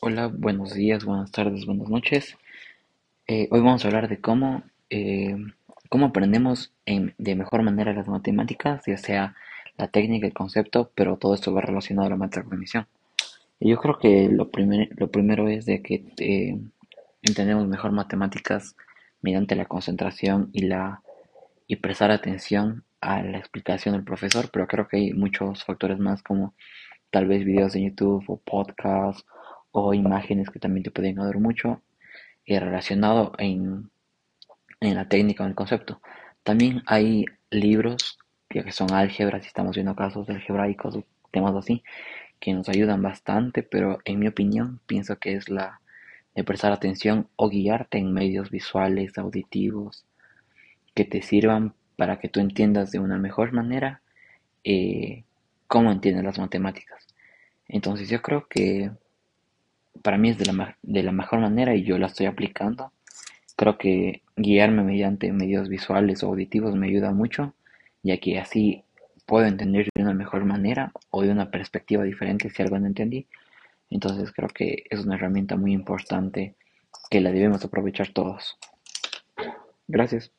Hola, buenos días, buenas tardes, buenas noches. Eh, hoy vamos a hablar de cómo, eh, cómo aprendemos en- de mejor manera las matemáticas, ya sea la técnica, el concepto, pero todo esto va relacionado a la metacognición. Y yo creo que lo, primer- lo primero es de que eh, entendemos mejor matemáticas mediante la concentración y la y prestar atención a la explicación del profesor, pero creo que hay muchos factores más como tal vez videos de YouTube o podcasts o imágenes que también te pueden ayudar mucho y relacionado en, en la técnica o en el concepto. También hay libros que son álgebras, si estamos viendo casos algebraicos o temas así, que nos ayudan bastante, pero en mi opinión pienso que es la de prestar atención o guiarte en medios visuales, auditivos, que te sirvan para que tú entiendas de una mejor manera eh, cómo entiendes las matemáticas. Entonces yo creo que para mí es de la, de la mejor manera y yo la estoy aplicando. Creo que guiarme mediante medios visuales o auditivos me ayuda mucho, ya que así puedo entender de una mejor manera o de una perspectiva diferente si algo no entendí. Entonces creo que es una herramienta muy importante que la debemos aprovechar todos. Gracias.